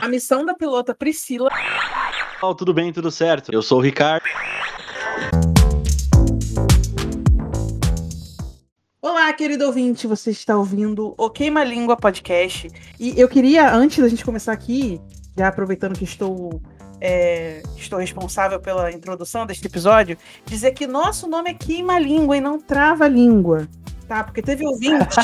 A missão da pilota Priscila. Oh, tudo bem, tudo certo. Eu sou o Ricardo. Olá, querido ouvinte, você está ouvindo o Queima Língua Podcast. E eu queria, antes da gente começar aqui, já aproveitando que estou, é, estou responsável pela introdução deste episódio, dizer que nosso nome é Queima Língua e não Trava Língua. Tá, porque teve ouvinte,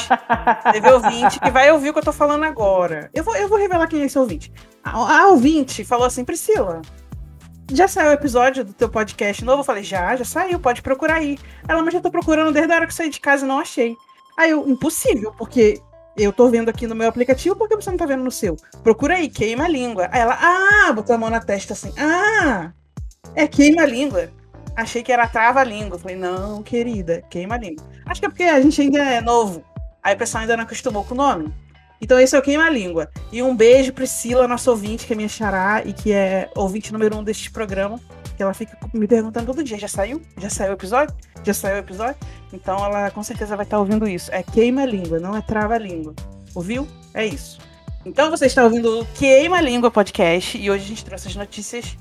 teve ouvinte que vai ouvir o que eu tô falando agora. Eu vou, eu vou revelar quem é esse ouvinte. A, a ouvinte falou assim, Priscila, já saiu o episódio do teu podcast novo? Eu falei, já, já saiu, pode procurar aí. Ela, mas já tô procurando desde a hora que saí de casa e não achei. Aí eu, impossível, porque eu tô vendo aqui no meu aplicativo, por que você não tá vendo no seu? Procura aí, queima a língua. Aí ela, ah, botou a mão na testa assim, ah, é queima a língua. Achei que era trava-língua. Falei, não, querida, queima-língua. Acho que é porque a gente ainda é novo. Aí o pessoal ainda não acostumou com o nome. Então esse é o Queima-Língua. E um beijo, Priscila, nossa ouvinte, que é minha xará e que é ouvinte número um deste programa. Que ela fica me perguntando todo dia, já saiu? Já saiu o episódio? Já saiu o episódio? Então ela com certeza vai estar ouvindo isso. É Queima-Língua, não é Trava-Língua. Ouviu? É isso. Então você está ouvindo o Queima-Língua Podcast e hoje a gente trouxe as notícias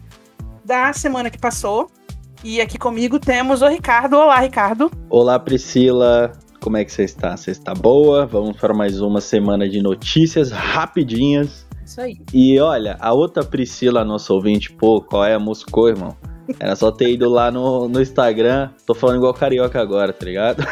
da semana que passou. E aqui comigo temos o Ricardo. Olá, Ricardo. Olá, Priscila. Como é que você está? Você está boa? Vamos para mais uma semana de notícias rapidinhas. Isso aí. E olha, a outra Priscila, nossa ouvinte, pô, qual é a Moscou, irmão? Era só ter ido lá no, no Instagram. Tô falando igual carioca agora, tá ligado?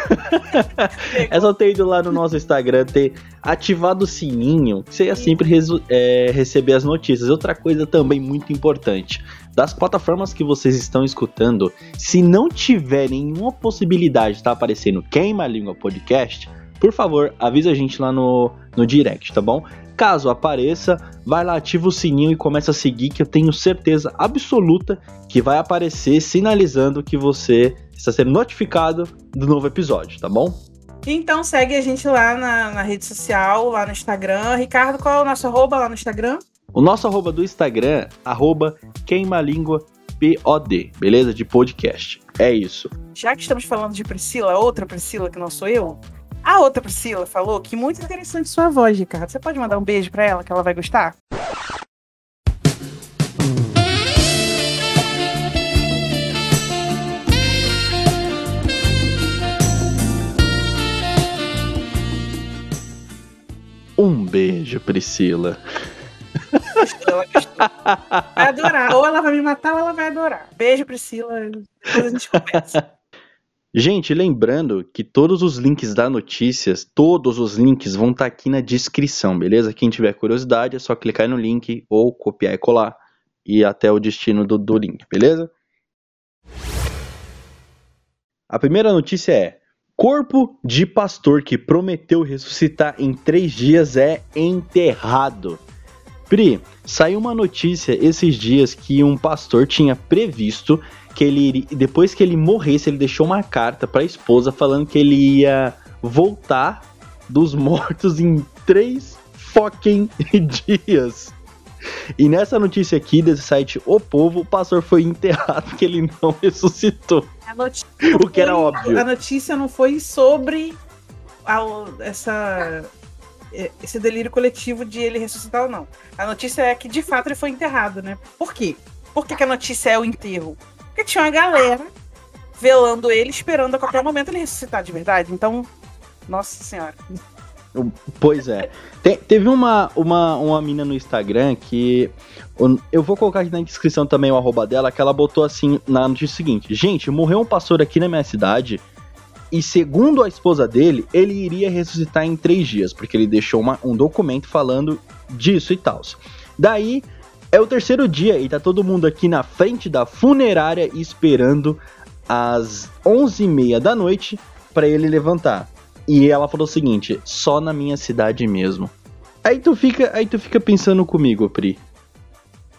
é só ter ido lá no nosso Instagram, ter ativado o sininho, você ia sempre é, receber as notícias. Outra coisa também muito importante: das plataformas que vocês estão escutando, se não tiver nenhuma possibilidade de estar tá aparecendo Queima a Língua Podcast, por favor, avisa a gente lá no, no direct, tá bom? Caso apareça, vai lá, ativa o sininho e começa a seguir, que eu tenho certeza absoluta que vai aparecer sinalizando que você está sendo notificado do novo episódio, tá bom? Então segue a gente lá na, na rede social, lá no Instagram. Ricardo, qual é o nosso arroba lá no Instagram? O nosso arroba do Instagram, arroba queimalíngua POD, beleza? De podcast. É isso. Já que estamos falando de Priscila, outra Priscila que não sou eu, a outra Priscila falou que muito interessante sua voz, Ricardo. Você pode mandar um beijo para ela que ela vai gostar? Um beijo, Priscila. ela gostou. Vai adorar. Ou ela vai me matar ou ela vai adorar. Beijo, Priscila. Depois a gente conversa. Gente, lembrando que todos os links da notícias, todos os links vão estar tá aqui na descrição, beleza? Quem tiver curiosidade é só clicar no link ou copiar e colar e até o destino do, do link, beleza? A primeira notícia é: corpo de pastor que prometeu ressuscitar em três dias é enterrado. Pri, saiu uma notícia esses dias que um pastor tinha previsto que ele depois que ele morresse, ele deixou uma carta para a esposa falando que ele ia voltar dos mortos em três fucking dias. E nessa notícia aqui desse site O Povo, o pastor foi enterrado porque ele não ressuscitou. o que era óbvio. A notícia não foi sobre a, essa é, esse delírio coletivo de ele ressuscitar ou não. A notícia é que de fato ele foi enterrado, né? Por quê? Por que, que a notícia é o enterro? Tinha uma galera velando ele, esperando a qualquer momento ele ressuscitar de verdade. Então, nossa senhora. Pois é. Teve uma, uma, uma mina no Instagram que. Eu vou colocar aqui na descrição também o arroba dela, que ela botou assim na notícia seguinte: Gente, morreu um pastor aqui na minha cidade e segundo a esposa dele, ele iria ressuscitar em três dias, porque ele deixou uma, um documento falando disso e tal. Daí é o terceiro dia e tá todo mundo aqui na frente da funerária esperando às 11h30 da noite para ele levantar. E ela falou o seguinte: só na minha cidade mesmo. Aí tu fica, aí tu fica pensando comigo, Pri.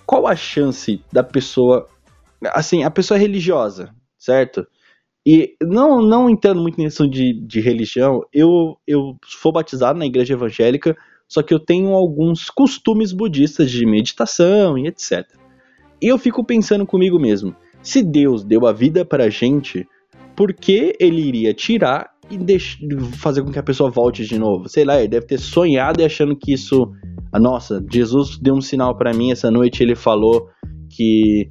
Qual a chance da pessoa, assim, a pessoa é religiosa, certo? E não, não entendo muito nisso de, de religião. Eu, eu sou batizado na igreja evangélica, só que eu tenho alguns costumes budistas de meditação e etc. E eu fico pensando comigo mesmo: se Deus deu a vida pra gente, por que ele iria tirar e fazer com que a pessoa volte de novo? Sei lá, ele deve ter sonhado e achando que isso nossa, Jesus deu um sinal para mim essa noite, ele falou que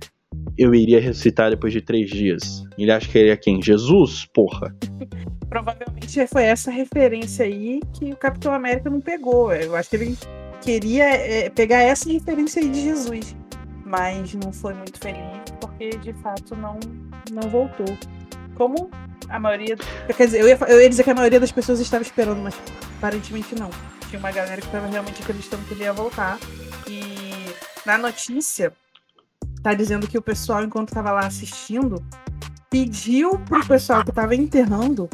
eu iria ressuscitar depois de três dias. Ele acha que ele é quem? Jesus? Porra. Provavelmente foi essa referência aí que o Capitão América não pegou. Eu acho que ele queria é, pegar essa referência aí de Jesus. Mas não foi muito feliz, porque de fato não, não voltou. Como a maioria. Quer dizer, eu ia, eu ia dizer que a maioria das pessoas estava esperando, mas aparentemente não. Tinha uma galera que estava realmente acreditando que ele ia voltar. E na notícia, tá dizendo que o pessoal, enquanto estava lá assistindo, pediu pro pessoal que estava enterrando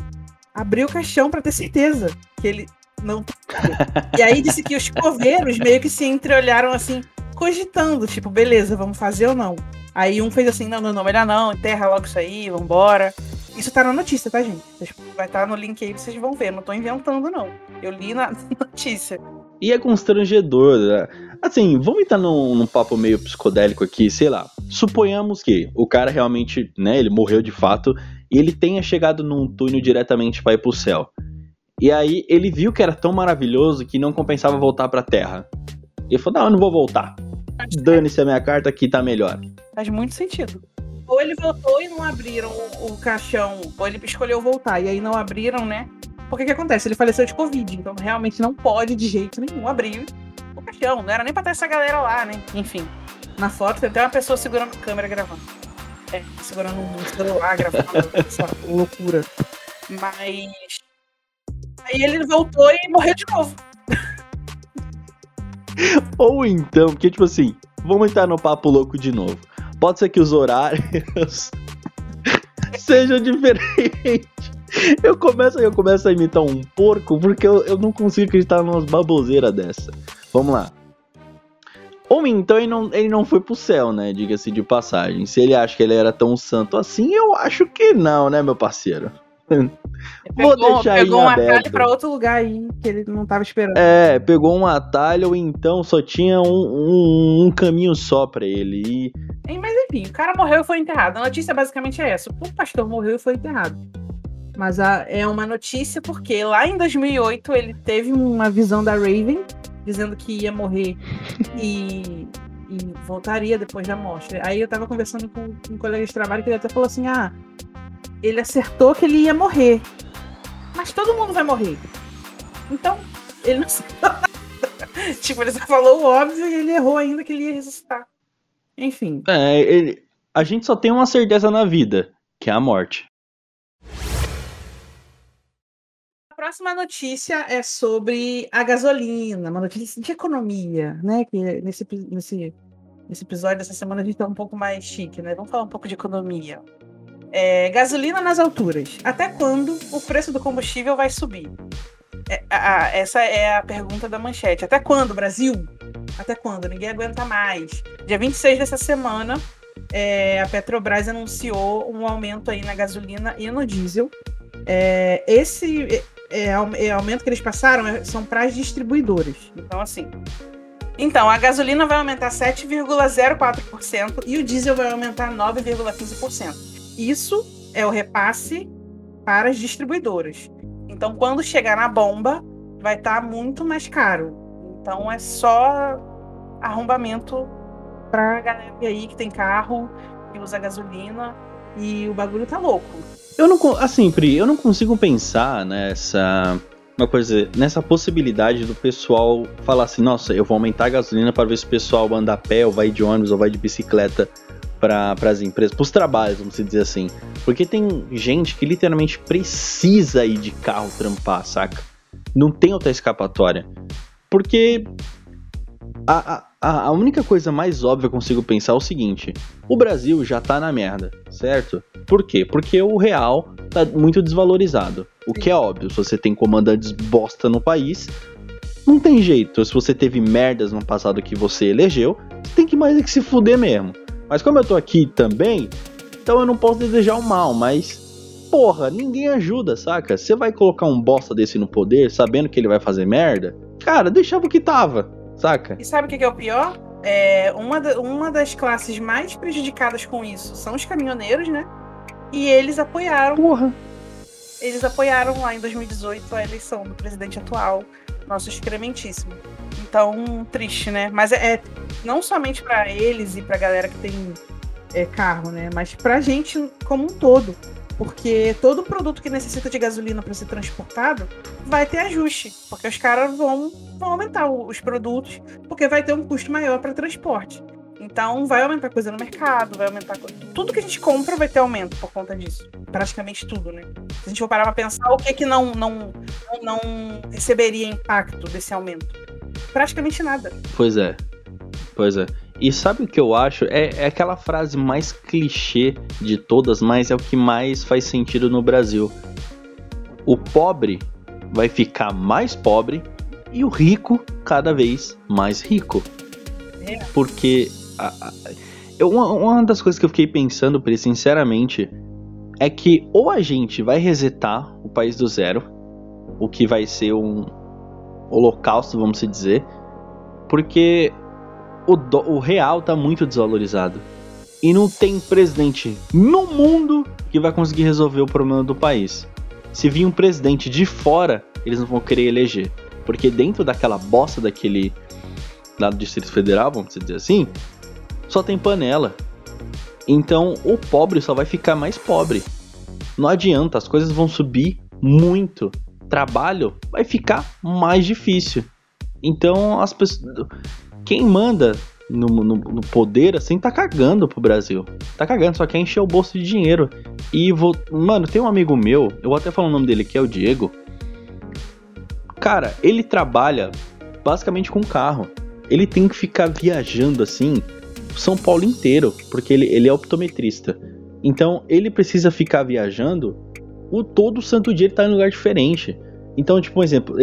abrir o caixão para ter certeza que ele não. e aí disse que os coveiros meio que se entreolharam assim, cogitando, tipo, beleza, vamos fazer ou não. Aí um fez assim, não, não, não, melhor não, enterra logo isso aí, vambora. Isso tá na notícia, tá, gente? Vai estar tá no link aí, vocês vão ver. Não tô inventando, não. Eu li na notícia. E é constrangedor, né? Assim, vamos entrar num, num, papo meio psicodélico aqui, sei lá. Suponhamos que o cara realmente, né, ele morreu de fato e ele tenha chegado num túnel diretamente para ir pro céu. E aí ele viu que era tão maravilhoso que não compensava voltar pra Terra. E ele falou: Não, eu não vou voltar. Dane-se a minha carta aqui, tá melhor. Faz muito sentido. Ou ele voltou e não abriram o, o caixão, ou ele escolheu voltar e aí não abriram, né? Porque que acontece? Ele faleceu de Covid, então realmente não pode de jeito nenhum abrir Não era nem pra ter essa galera lá, né? Enfim. Na foto tem até uma pessoa segurando a câmera gravando. É, segurando um celular, gravando essa loucura. Mas. Aí ele voltou e morreu de novo. Ou então, porque tipo assim, vamos entrar no papo louco de novo. Pode ser que os horários sejam diferentes. Eu começo, eu começo a imitar um porco porque eu, eu não consigo acreditar numa baboseiras dessa. Vamos lá. Ou então ele não, ele não foi pro céu, né? Diga-se de passagem. Se ele acha que ele era tão santo assim, eu acho que não, né, meu parceiro? Vou pegou, deixar pegou um aberto. atalho pra outro lugar aí que ele não tava esperando. É, pegou um atalho, ou então só tinha um, um, um caminho só pra ele. E... Mas enfim, o cara morreu e foi enterrado. A notícia basicamente é essa: o pastor morreu e foi enterrado. Mas a, é uma notícia porque lá em 2008 ele teve uma visão da Raven dizendo que ia morrer e, e voltaria depois da morte. Aí eu tava conversando com, com um colega de trabalho que ele até falou assim: ah, ele acertou que ele ia morrer. Mas todo mundo vai morrer. Então, ele não Tipo, ele só falou o óbvio e ele errou ainda que ele ia ressuscitar. Enfim. É, ele... a gente só tem uma certeza na vida, que é a morte. Próxima notícia é sobre a gasolina, uma notícia de economia, né? Que nesse, nesse, nesse episódio dessa semana a gente tá um pouco mais chique, né? Vamos falar um pouco de economia. É, gasolina nas alturas. Até quando o preço do combustível vai subir? É, a, a, essa é a pergunta da manchete. Até quando, Brasil? Até quando? Ninguém aguenta mais. Dia 26 dessa semana, é, a Petrobras anunciou um aumento aí na gasolina e no diesel. É, esse, é, é, aumento que eles passaram é, são para as distribuidoras. Então, assim. Então, a gasolina vai aumentar 7,04% e o diesel vai aumentar 9,15%. Isso é o repasse para as distribuidoras. Então, quando chegar na bomba, vai estar tá muito mais caro. Então, é só arrombamento para a galera aí que tem carro, que usa gasolina e o bagulho tá louco. Eu não, assim, Pri, eu não consigo pensar nessa uma coisa, nessa possibilidade do pessoal falar assim, nossa, eu vou aumentar a gasolina para ver se o pessoal anda a pé, ou vai de ônibus, ou vai de bicicleta para as empresas, para os trabalhos, vamos dizer assim. Porque tem gente que literalmente precisa ir de carro trampar, saca? Não tem outra escapatória. Porque a, a, a única coisa mais óbvia que eu consigo pensar é o seguinte: o Brasil já tá na merda, certo? Por quê? Porque o real tá muito desvalorizado. O que é óbvio, se você tem comandantes bosta no país, não tem jeito. Se você teve merdas no passado que você elegeu, você tem que mais é que se fuder mesmo. Mas como eu tô aqui também, então eu não posso desejar o mal, mas porra, ninguém ajuda, saca? Você vai colocar um bosta desse no poder, sabendo que ele vai fazer merda? Cara, deixava o que tava, saca? E sabe o que é o pior? É, uma, da, uma das classes mais prejudicadas com isso são os caminhoneiros, né? E eles apoiaram. Porra. Eles apoiaram lá em 2018 a eleição do presidente atual, nosso excrementíssimo. tão triste, né? Mas é, é não somente para eles e pra galera que tem é, carro, né? Mas pra gente como um todo. Porque todo produto que necessita de gasolina para ser transportado vai ter ajuste. Porque os caras vão, vão aumentar os produtos, porque vai ter um custo maior para transporte. Então vai aumentar coisa no mercado, vai aumentar tudo que a gente compra vai ter aumento por conta disso. Praticamente tudo, né? Se a gente for parar pra pensar, o que que não não não receberia impacto desse aumento? Praticamente nada. Pois é. Pois é. E sabe o que eu acho? É, é aquela frase mais clichê de todas, mas é o que mais faz sentido no Brasil. O pobre vai ficar mais pobre e o rico cada vez mais rico. Porque a, a, eu, uma, uma, das coisas que eu fiquei pensando, Pri, sinceramente, é que ou a gente vai resetar o país do zero, o que vai ser um holocausto, vamos dizer, porque o, do, o real tá muito desvalorizado. E não tem presidente no mundo que vai conseguir resolver o problema do país. Se vir um presidente de fora, eles não vão querer eleger. Porque dentro daquela bosta daquele. lá do Distrito Federal, vamos dizer assim, só tem panela. Então o pobre só vai ficar mais pobre. Não adianta, as coisas vão subir muito. Trabalho vai ficar mais difícil. Então as pessoas. Quem manda no, no, no, poder, assim, tá cagando pro Brasil. Tá cagando, só quer encher o bolso de dinheiro. E vou. Mano, tem um amigo meu, eu vou até falar o nome dele que é o Diego. Cara, ele trabalha basicamente com carro. Ele tem que ficar viajando assim são Paulo inteiro, porque ele, ele é optometrista. Então ele precisa ficar viajando o todo santo dia ele tá em um lugar diferente. Então, tipo, um exemplo,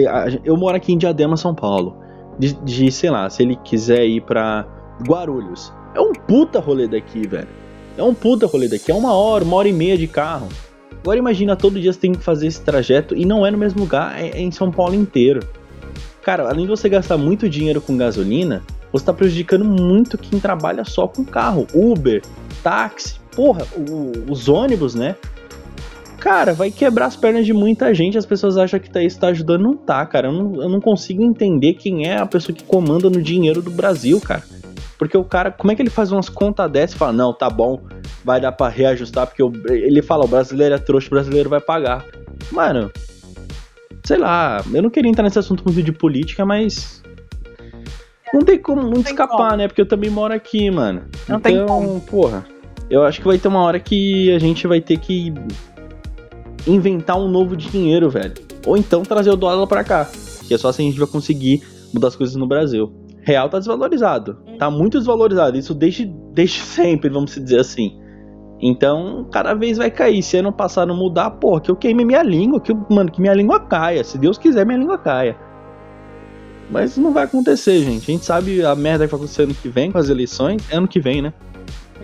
eu moro aqui em Diadema, São Paulo. De, de sei lá, se ele quiser ir pra Guarulhos. É um puta rolê daqui, velho. É um puta rolê daqui. É uma hora, uma hora e meia de carro. Agora imagina, todo dia você tem que fazer esse trajeto e não é no mesmo lugar, é, é em São Paulo inteiro. Cara, além de você gastar muito dinheiro com gasolina, você está prejudicando muito quem trabalha só com carro. Uber, táxi, porra, o, os ônibus, né? Cara, vai quebrar as pernas de muita gente. As pessoas acham que tá, isso tá ajudando. Não tá, cara. Eu não, eu não consigo entender quem é a pessoa que comanda no dinheiro do Brasil, cara. Porque o cara, como é que ele faz umas contas dessas e fala, não, tá bom, vai dar pra reajustar, porque ele fala, o brasileiro é trouxa, o brasileiro vai pagar. Mano, sei lá, eu não queria entrar nesse assunto muito de política, mas não tem como não, tem escapar, como. né? Porque eu também moro aqui, mano. Não então, tem como. porra, eu acho que vai ter uma hora que a gente vai ter que inventar um novo dinheiro, velho. Ou então trazer o dólar pra cá. Que é só assim a gente vai conseguir mudar as coisas no Brasil. Real tá desvalorizado. Tá muito desvalorizado. Isso desde, desde sempre, vamos dizer assim. Então, cada vez vai cair. Se ano passado mudar, porra, que eu queime minha língua, que, mano, que minha língua caia. Se Deus quiser, minha língua caia. Mas não vai acontecer, gente. A gente sabe a merda que vai acontecer ano que vem com as eleições. É ano que vem, né?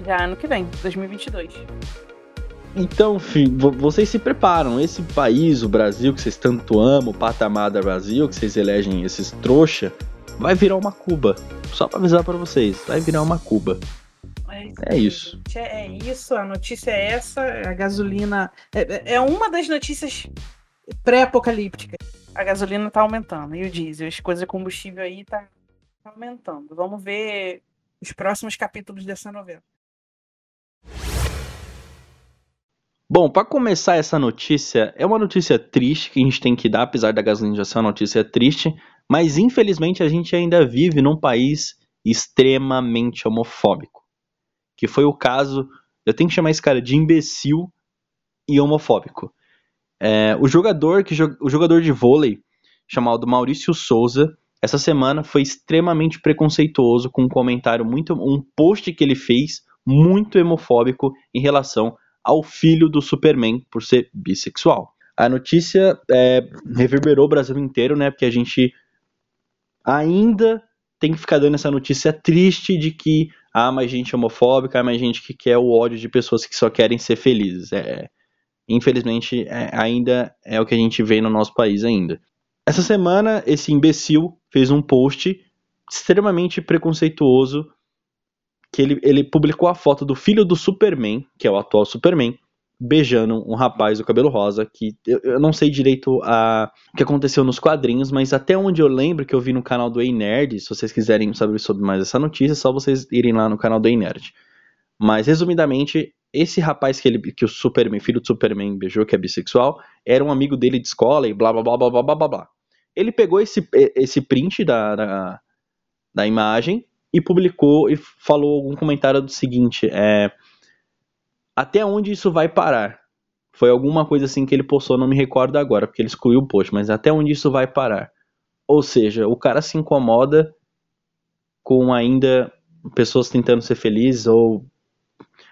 Já ano que vem, 2022. Então, filho, vocês se preparam. Esse país, o Brasil, que vocês tanto amam, o patamar do Brasil, que vocês elegem esses trouxa, vai virar uma Cuba. Só pra avisar para vocês, vai virar uma Cuba. É isso. É, é isso, a notícia é essa. A gasolina. É, é uma das notícias pré-apocalípticas a gasolina tá aumentando e o diesel, as coisas de combustível aí tá aumentando. Vamos ver os próximos capítulos dessa novela. Bom, para começar essa notícia, é uma notícia triste que a gente tem que dar, apesar da gasolina já ser uma notícia triste, mas infelizmente a gente ainda vive num país extremamente homofóbico. Que foi o caso, eu tenho que chamar esse cara de imbecil e homofóbico. É, o jogador que o jogador de vôlei chamado Maurício Souza essa semana foi extremamente preconceituoso com um comentário muito um post que ele fez muito homofóbico em relação ao filho do Superman por ser bissexual. A notícia é, reverberou o Brasil inteiro, né? Porque a gente ainda tem que ficar dando essa notícia triste de que há mais gente homofóbica, há mais gente que quer o ódio de pessoas que só querem ser felizes. É, infelizmente, é, ainda é o que a gente vê no nosso país ainda. Essa semana, esse imbecil fez um post extremamente preconceituoso que ele, ele publicou a foto do filho do Superman, que é o atual Superman, beijando um rapaz do cabelo rosa, que eu, eu não sei direito a, o que aconteceu nos quadrinhos, mas até onde eu lembro que eu vi no canal do Ei Nerd, se vocês quiserem saber sobre mais essa notícia, é só vocês irem lá no canal do Ei Nerd. Mas, resumidamente, esse rapaz que, ele, que o Superman, filho do Superman, beijou, que é bissexual, era um amigo dele de escola e blá blá blá blá blá blá blá. Ele pegou esse, esse print da, da, da imagem e publicou e falou algum comentário do seguinte: é, até onde isso vai parar? Foi alguma coisa assim que ele postou, não me recordo agora, porque ele excluiu o post, mas até onde isso vai parar? Ou seja, o cara se incomoda com ainda pessoas tentando ser felizes ou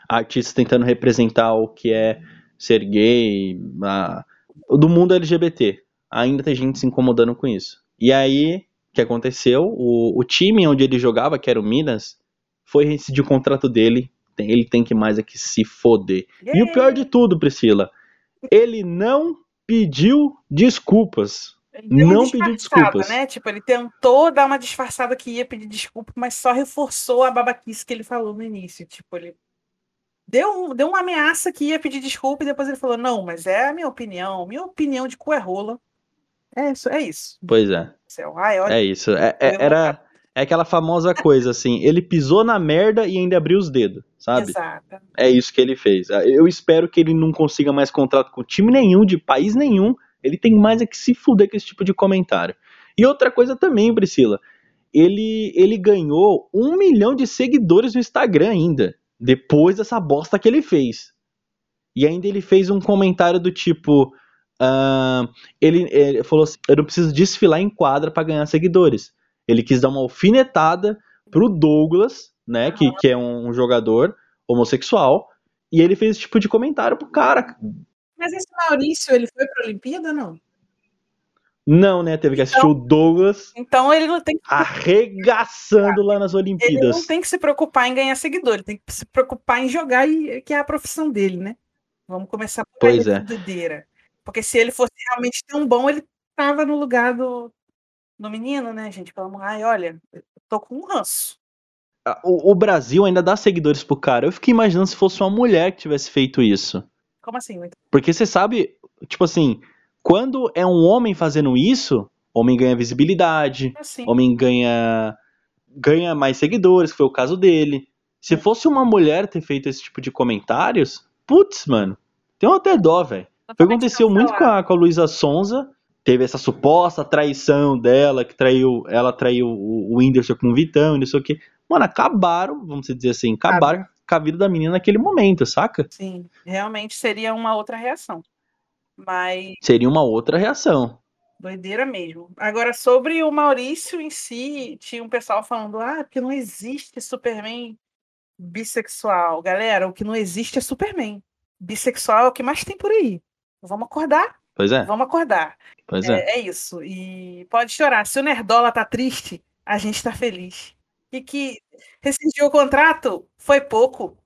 artistas tentando representar o que é ser gay, a, do mundo LGBT. Ainda tem gente se incomodando com isso. E aí, que aconteceu? O, o time onde ele jogava, que era o Minas, foi rescindir o contrato dele. Ele tem que mais é que se foder. Yeah. E o pior de tudo, Priscila, ele não pediu desculpas. Não pediu desculpas. Né? Tipo, ele tentou dar uma disfarçada que ia pedir desculpa, mas só reforçou a babaquice que ele falou no início. Tipo, ele deu, deu uma ameaça que ia pedir desculpa e depois ele falou: não, mas é a minha opinião, minha opinião de cu é rola. É isso, é isso. Pois é. Ai, olha, é isso. É, é, era é aquela famosa coisa assim, ele pisou na merda e ainda abriu os dedos, sabe? Exato. É isso que ele fez. Eu espero que ele não consiga mais contrato com time nenhum, de país nenhum. Ele tem mais é que se fuder com esse tipo de comentário. E outra coisa também, Priscila, ele, ele ganhou um milhão de seguidores no Instagram ainda depois dessa bosta que ele fez. E ainda ele fez um comentário do tipo. Uh, ele, ele, falou assim: Eu não preciso desfilar em quadra para ganhar seguidores. Ele quis dar uma alfinetada pro Douglas, né? Que, que é um jogador homossexual. E ele fez esse tipo de comentário pro cara. Mas esse Maurício, ele foi pra Olimpíada não? Não, né? Teve que assistir então, o Douglas. Então ele não tem que. Arregaçando lá nas Olimpíadas. Ele não tem que se preocupar em ganhar seguidor, ele tem que se preocupar em jogar, e, que é a profissão dele, né? Vamos começar por pois aí, é. doideira. Porque se ele fosse realmente tão bom, ele tava no lugar do, do menino, né, gente? Falamos, ai, olha, eu tô com um ranço. O, o, Brasil ainda dá seguidores pro cara. Eu fiquei imaginando se fosse uma mulher que tivesse feito isso. Como assim? Porque você sabe, tipo assim, quando é um homem fazendo isso, homem ganha visibilidade, assim. homem ganha ganha mais seguidores, que foi o caso dele. Se fosse uma mulher ter feito esse tipo de comentários, putz, mano, tem até dó, velho. Foi aconteceu muito com a, com a Luísa Sonza, teve essa suposta traição dela, que traiu, ela traiu o, o Whindersson com o Vitão e não sei o que. Mano, acabaram, vamos dizer assim, acabaram com a vida da menina naquele momento, saca? Sim, realmente seria uma outra reação. Mas. Seria uma outra reação. Doideira mesmo. Agora, sobre o Maurício em si, tinha um pessoal falando: ah, porque não existe Superman bissexual. Galera, o que não existe é Superman. Bissexual é o que mais tem por aí. Vamos acordar? Pois é. Vamos acordar. Pois é. É, é isso. E pode chorar. Se o Nerdola tá triste, a gente tá feliz. E que rescindiu o contrato foi pouco.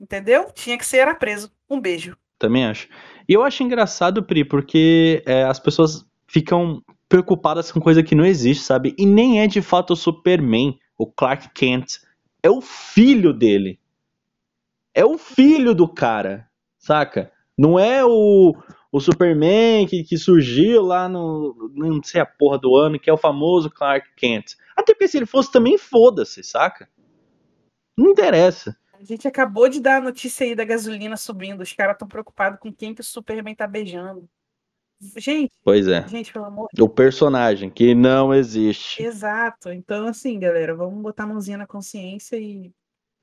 Entendeu? Tinha que ser era preso. Um beijo. Também acho. E eu acho engraçado, Pri, porque é, as pessoas ficam preocupadas com coisa que não existe, sabe? E nem é de fato o Superman, o Clark Kent. É o filho dele. É o filho do cara, saca? Não é o, o Superman que, que surgiu lá no. Não sei a porra do ano, que é o famoso Clark Kent. Até porque se ele fosse também, foda-se, saca? Não interessa. A gente acabou de dar a notícia aí da gasolina subindo. Os caras estão preocupados com quem que o Superman tá beijando. Gente. Pois é. Gente, pelo amor O personagem que não existe. Exato. Então, assim, galera, vamos botar a mãozinha na consciência e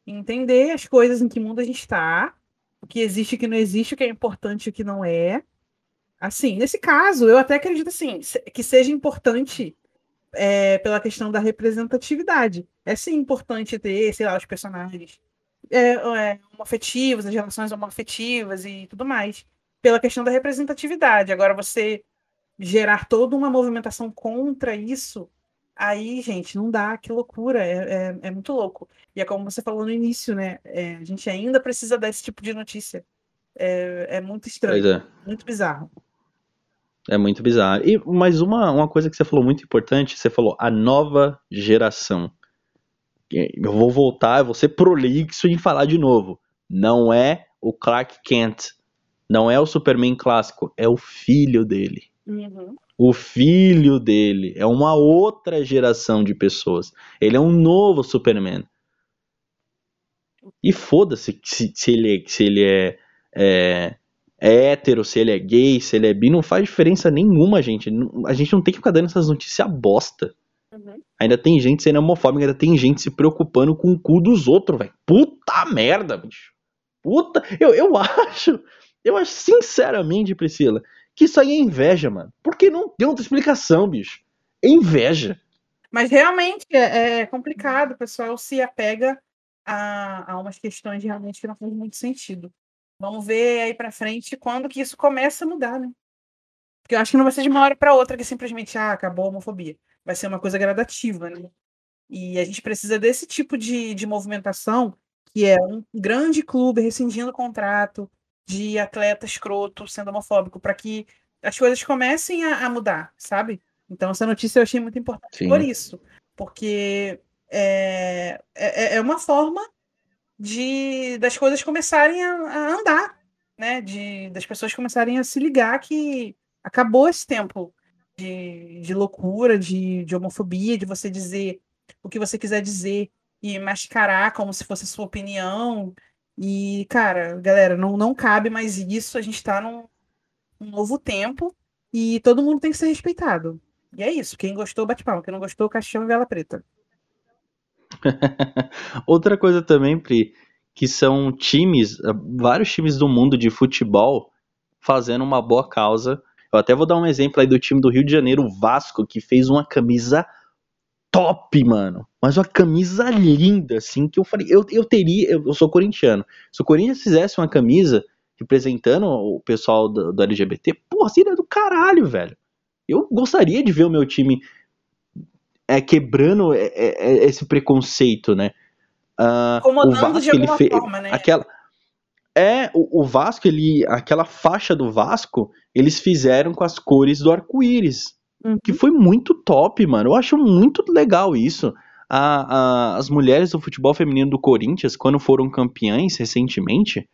entender as coisas em que mundo a gente está. O que existe e o que não existe, o que é importante e o que não é. Assim, nesse caso, eu até acredito assim, que seja importante é, pela questão da representatividade. É sim importante ter, sei lá, os personagens é, é, homoafetivos, as relações homoafetivas e tudo mais, pela questão da representatividade. Agora, você gerar toda uma movimentação contra isso, aí, gente, não dá, que loucura, é, é, é muito louco. E é como você falou no início, né? É, a gente ainda precisa desse tipo de notícia. É, é muito estranho, é. muito bizarro. É muito bizarro. E mais uma, uma coisa que você falou muito importante, você falou a nova geração eu vou voltar, eu vou ser prolixo em falar de novo. Não é o Clark Kent. Não é o Superman clássico, é o filho dele. Uhum. O filho dele é uma outra geração de pessoas. Ele é um novo Superman. E foda-se se, se, ele, é, se ele é, é, é hétero, se ele é gay, se ele é bi, não faz diferença nenhuma, gente. A gente não tem que ficar dando essas notícias bosta. Uhum. Ainda tem gente sendo homofóbica, ainda tem gente se preocupando com o cu dos outros, velho. Puta merda, bicho. Puta. Eu, eu acho, eu acho sinceramente, Priscila, que isso aí é inveja, mano. Porque não tem outra explicação, bicho. É inveja. Mas realmente é, é complicado, o pessoal se apega a, a umas questões realmente que não fazem muito sentido. Vamos ver aí pra frente quando que isso começa a mudar, né? Porque eu acho que não vai ser de uma hora para outra que simplesmente ah, acabou a homofobia. Vai ser uma coisa gradativa, né? E a gente precisa desse tipo de, de movimentação, que é um grande clube rescindindo o contrato de atleta escroto sendo homofóbico, para que as coisas comecem a, a, mudar, sabe? Então, essa notícia eu achei muito importante Sim. por isso. Porque é, é, é uma forma de das coisas começarem a, a andar, né? De, das pessoas começarem a se ligar que acabou esse tempo de, de loucura, de, de homofobia, de você dizer o que você quiser dizer e mascarar como se fosse sua opinião. E, cara, galera, não, não cabe mais isso. A gente tá num, num novo tempo e todo mundo tem que ser respeitado. E é isso. Quem gostou, bate palma. Quem não gostou, caixão e vela preta. Outra coisa também, Pri, que são times, vários times do mundo de futebol fazendo uma boa causa eu até vou dar um exemplo aí do time do Rio de Janeiro, o Vasco, que fez uma camisa top, mano. Mas uma camisa linda, assim, que eu falei, eu, eu teria, eu, eu sou corintiano. Se o Corinthians fizesse uma camisa representando o pessoal do, do LGBT, porra, seria do caralho, velho. Eu gostaria de ver o meu time é, quebrando é, é, é esse preconceito, né? Uh, Comandando de alguma forma, né? Aquela, é, o, o, Vasco, ele, aquela faixa do Vasco, eles fizeram com as cores do arco-íris. Uhum. Que foi muito top, mano. Eu acho muito legal isso. A, a, as mulheres do futebol feminino do Corinthians, quando foram campeãs recentemente,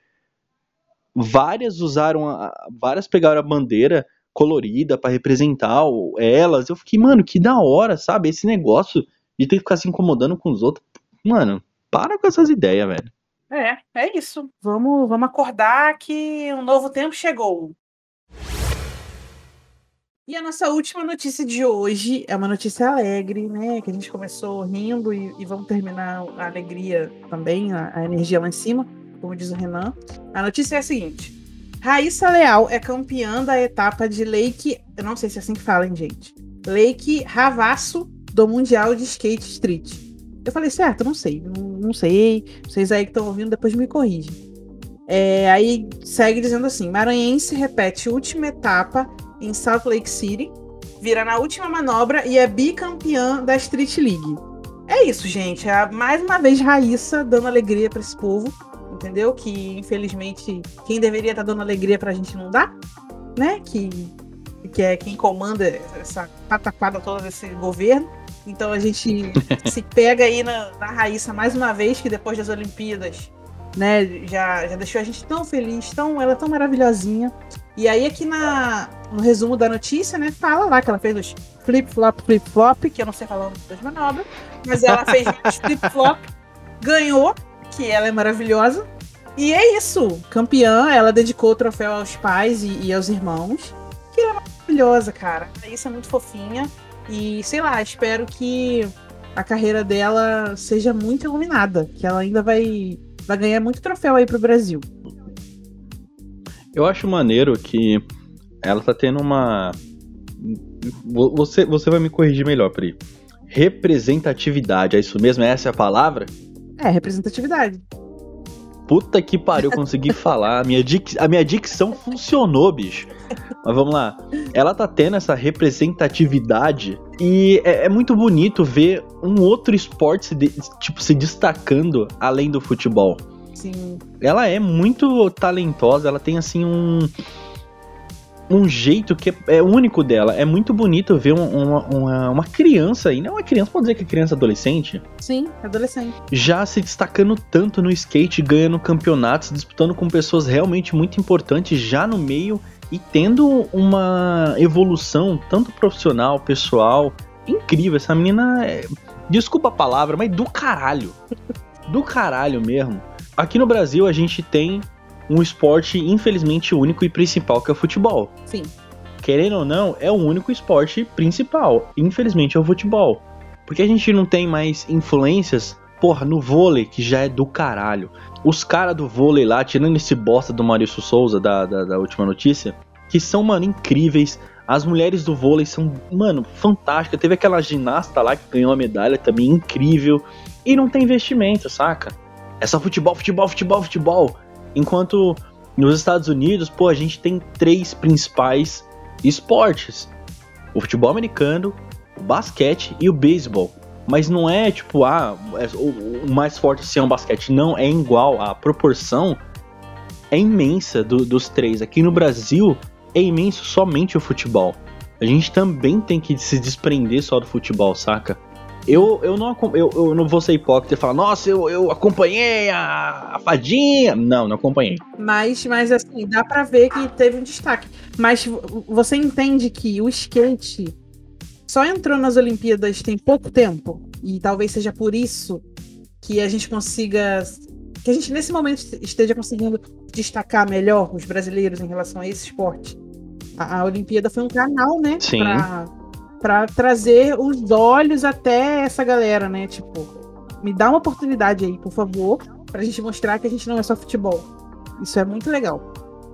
várias usaram, a, várias pegaram a bandeira colorida para representar elas. Eu fiquei, mano, que da hora, sabe? Esse negócio de ter que ficar se incomodando com os outros. Mano, para com essas ideias, velho. É, é isso. Vamos, vamos acordar que um novo tempo chegou. E a nossa última notícia de hoje é uma notícia alegre, né? Que a gente começou rindo e, e vamos terminar a alegria também, a, a, energia lá em cima, como diz o Renan. A notícia é a seguinte: Raíssa Leal é campeã da etapa de Lake. Eu não sei se é assim que fala, hein, gente? Lake Ravasso do Mundial de Skate Street. Eu falei, certo, não sei, não, não sei. Vocês aí que estão ouvindo, depois me corrigem. É, aí segue dizendo assim: Maranhense repete última etapa em Salt Lake City, vira na última manobra e é bicampeã da Street League. É isso, gente. É mais uma vez Raíssa dando alegria para esse povo, entendeu? Que infelizmente quem deveria estar tá dando alegria pra gente não dá, né? Que, que é quem comanda essa pataquada toda desse governo. Então a gente se pega aí na, na Raíssa mais uma vez, que depois das Olimpíadas, né, já, já deixou a gente tão feliz, tão, ela é tão maravilhosinha. E aí aqui na, no resumo da notícia, né, fala lá que ela fez os flip-flop, flip-flop, que eu não sei falar o nome das manobras, mas ela fez os flip-flop, ganhou, que ela é maravilhosa. E é isso, campeã, ela dedicou o troféu aos pais e, e aos irmãos, que ela é maravilhosa, cara. Isso é muito fofinha. E sei lá, espero que a carreira dela seja muito iluminada, que ela ainda vai, vai ganhar muito troféu aí pro Brasil. Eu acho maneiro que ela tá tendo uma. Você, você vai me corrigir melhor, Pri. Representatividade, é isso mesmo? Essa é a palavra? É, representatividade. Puta que pariu, eu consegui falar. A minha, dic... a minha dicção funcionou, bicho. Mas vamos lá. Ela tá tendo essa representatividade e é, é muito bonito ver um outro esporte se, de... tipo, se destacando além do futebol. Sim. Ela é muito talentosa, ela tem assim um. Um jeito que é, único dela. É muito bonito ver uma, uma, uma criança, e não é uma criança, pode dizer que é criança adolescente? Sim, adolescente. Já se destacando tanto no skate, ganhando campeonatos, disputando com pessoas realmente muito importantes já no meio e tendo uma evolução tanto profissional, pessoal, incrível. Essa menina é, desculpa a palavra, mas do caralho. Do caralho mesmo. Aqui no Brasil a gente tem um esporte infelizmente único e principal que é o futebol. Sim. Querendo ou não, é o único esporte principal. Infelizmente é o futebol. Porque a gente não tem mais influências, porra, no vôlei, que já é do caralho. Os caras do vôlei lá, tirando esse bosta do Maurício Souza, da, da, da última notícia, que são, mano, incríveis. As mulheres do vôlei são, mano, fantásticas. Teve aquela ginasta lá que ganhou a medalha também, incrível. E não tem investimento, saca? É só futebol, futebol, futebol, futebol. Enquanto nos Estados Unidos, pô, a gente tem três principais esportes: o futebol americano, o basquete e o beisebol. Mas não é tipo, ah, é, o, mais forte assim é o basquete. Não, é igual. A proporção é imensa do, dos três. Aqui no Brasil é imenso somente o futebol. A gente também tem que se desprender só do futebol, saca? Eu, eu, não, eu, eu não vou ser hipócrita e falar, nossa, eu, eu acompanhei a, a fadinha. Não, não acompanhei. Mas, mas assim, dá para ver que teve um destaque. Mas você entende que o skate só entrou nas Olimpíadas tem pouco tempo. E talvez seja por isso que a gente consiga. Que a gente nesse momento esteja conseguindo destacar melhor os brasileiros em relação a esse esporte. A, a Olimpíada foi um canal, né? Sim. Pra, para trazer os olhos até essa galera, né? Tipo, me dá uma oportunidade aí, por favor, pra gente mostrar que a gente não é só futebol. Isso é muito legal.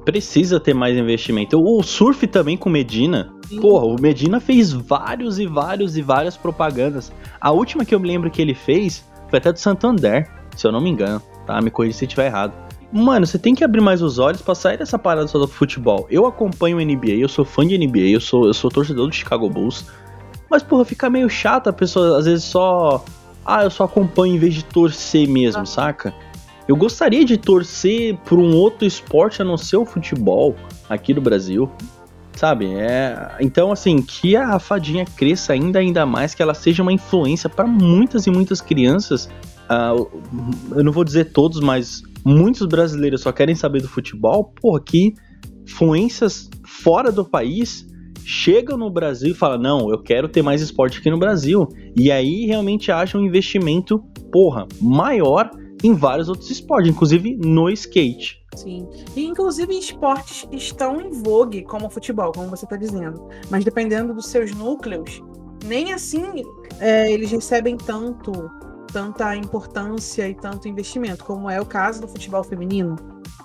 Precisa ter mais investimento. O surf também com Medina. Sim. Porra, o Medina fez vários e vários e várias propagandas. A última que eu me lembro que ele fez foi até do Santander, se eu não me engano, tá? Me corrija se estiver errado. Mano, você tem que abrir mais os olhos pra sair dessa parada só do futebol. Eu acompanho o NBA, eu sou fã de NBA, eu sou, eu sou torcedor do Chicago Bulls. Mas, porra, fica meio chato a pessoa às vezes só. Ah, eu só acompanho em vez de torcer mesmo, ah. saca? Eu gostaria de torcer por um outro esporte a não ser o futebol aqui do Brasil. Sabe? É... Então, assim, que a fadinha cresça ainda, ainda mais, que ela seja uma influência para muitas e muitas crianças. Uh, eu não vou dizer todos, mas muitos brasileiros só querem saber do futebol. Porra, que influências fora do país chegam no Brasil e falam: não, eu quero ter mais esporte aqui no Brasil. E aí realmente acha um investimento, porra, maior em vários outros esportes, inclusive no skate. Sim. E inclusive esportes estão em vogue, como o futebol, como você está dizendo. Mas dependendo dos seus núcleos, nem assim é, eles recebem tanto, tanta importância e tanto investimento, como é o caso do futebol feminino,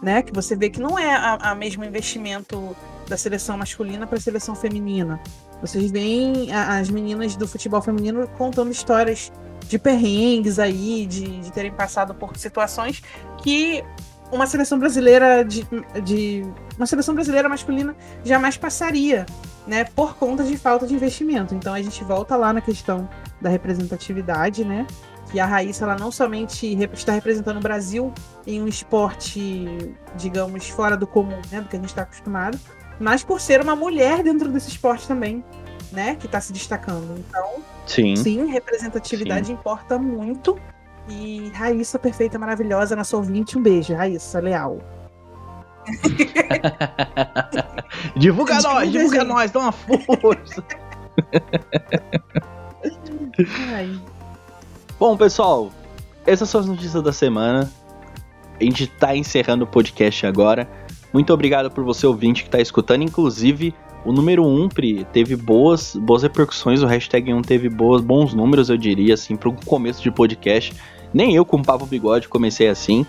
né? Que você vê que não é a, a mesmo investimento da seleção masculina para a seleção feminina. Vocês veem as meninas do futebol feminino contando histórias de perrengues aí, de, de terem passado por situações que uma seleção brasileira de, de, uma seleção brasileira masculina jamais passaria, né, por conta de falta de investimento. Então a gente volta lá na questão da representatividade, né? Que a Raíssa ela não somente está representando o Brasil em um esporte, digamos, fora do comum, né, do que a gente está acostumado, mas por ser uma mulher dentro desse esporte também, né, que está se destacando. Então, sim, sim representatividade sim. importa muito. E Raíssa, perfeita, maravilhosa, nossa ouvinte, um beijo, Raíssa, leal. divulga nós, divulga nós, dá uma força. Bom, pessoal, essas são as notícias da semana. A gente tá encerrando o podcast agora. Muito obrigado por você ouvinte que está escutando. Inclusive, o número 1 um, teve boas, boas repercussões. O hashtag 1 teve boas, bons números, eu diria, assim, para um começo de podcast. Nem eu, com o Papo Bigode, comecei assim.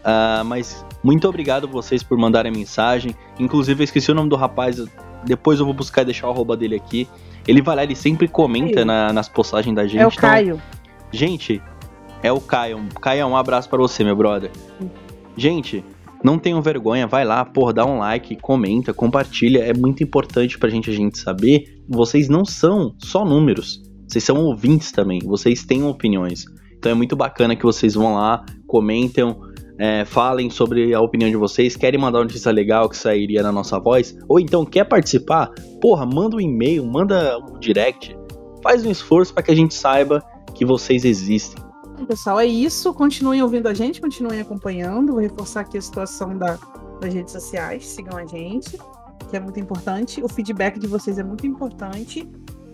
Uh, mas muito obrigado vocês por mandarem mensagem. Inclusive, eu esqueci o nome do rapaz. Depois eu vou buscar e deixar o arroba dele aqui. Ele vai lá, ele sempre comenta na, nas postagens da gente. É o então, Caio. Gente, é o Caio. Caio, um abraço para você, meu brother. Gente, não tenham vergonha, vai lá, porra, dá um like, comenta, compartilha. É muito importante pra gente a gente saber. Vocês não são só números. Vocês são ouvintes também. Vocês têm opiniões. Então é muito bacana que vocês vão lá, comentem, é, falem sobre a opinião de vocês, querem mandar uma notícia legal que sairia na nossa voz, ou então quer participar, porra, manda um e-mail, manda um direct, faz um esforço para que a gente saiba que vocês existem. Pessoal, é isso. Continuem ouvindo a gente, continuem acompanhando. Vou reforçar aqui a situação da, das redes sociais. Sigam a gente, que é muito importante. O feedback de vocês é muito importante.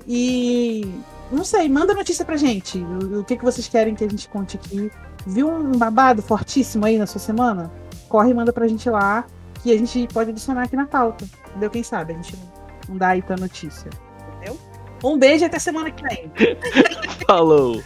E não sei, manda notícia pra gente. O, o que, que vocês querem que a gente conte aqui? Viu um babado fortíssimo aí na sua semana? Corre e manda pra gente lá, que a gente pode adicionar aqui na pauta. Entendeu? Quem sabe? A gente não dá aí pra notícia. Entendeu? Um beijo e até semana que vem. Falou!